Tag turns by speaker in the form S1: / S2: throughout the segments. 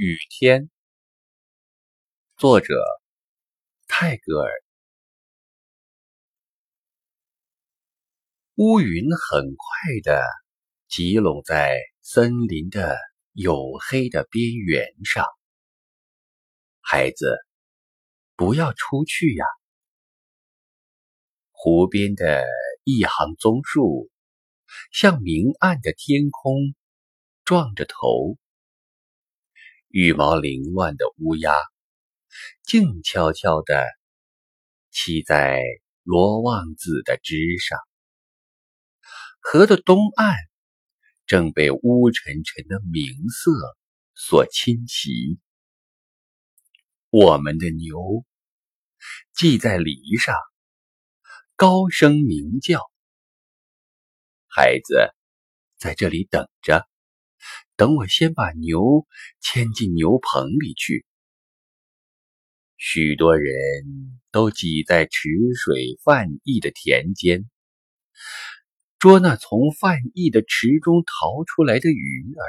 S1: 雨天，作者泰戈尔。乌云很快的集拢在森林的黝黑的边缘上。孩子，不要出去呀！湖边的一行棕树向明暗的天空撞着头。羽毛凌乱的乌鸦，静悄悄地栖在罗望子的枝上。河的东岸正被乌沉沉的明色所侵袭。我们的牛系在篱上，高声鸣叫。孩子，在这里等着。等我先把牛牵进牛棚里去。许多人都挤在池水泛溢的田间，捉那从泛溢的池中逃出来的鱼儿。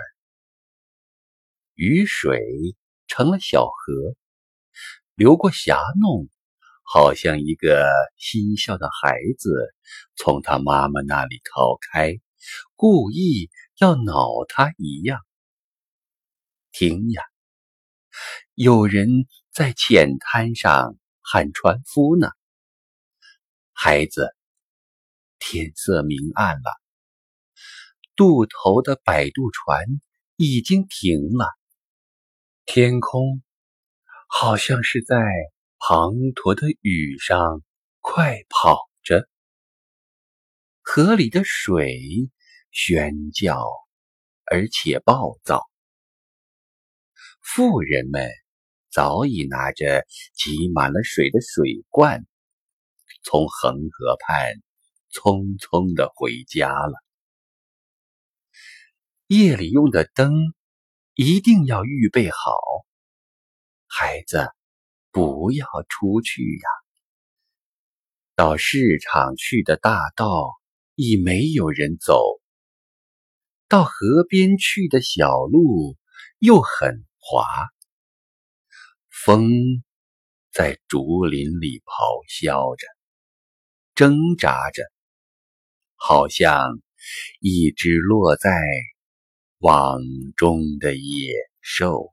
S1: 雨水成了小河，流过峡弄，好像一个嬉笑的孩子从他妈妈那里逃开，故意。要恼他一样。听呀，有人在浅滩上喊船夫呢。孩子，天色明暗了，渡头的摆渡船已经停了。天空好像是在滂沱的雨上快跑着，河里的水。喧叫，而且暴躁。富人们早已拿着挤满了水的水罐，从恒河畔匆匆的回家了。夜里用的灯一定要预备好。孩子，不要出去呀！到市场去的大道已没有人走。到河边去的小路又很滑，风在竹林里咆哮着，挣扎着，好像一只落在网中的野兽。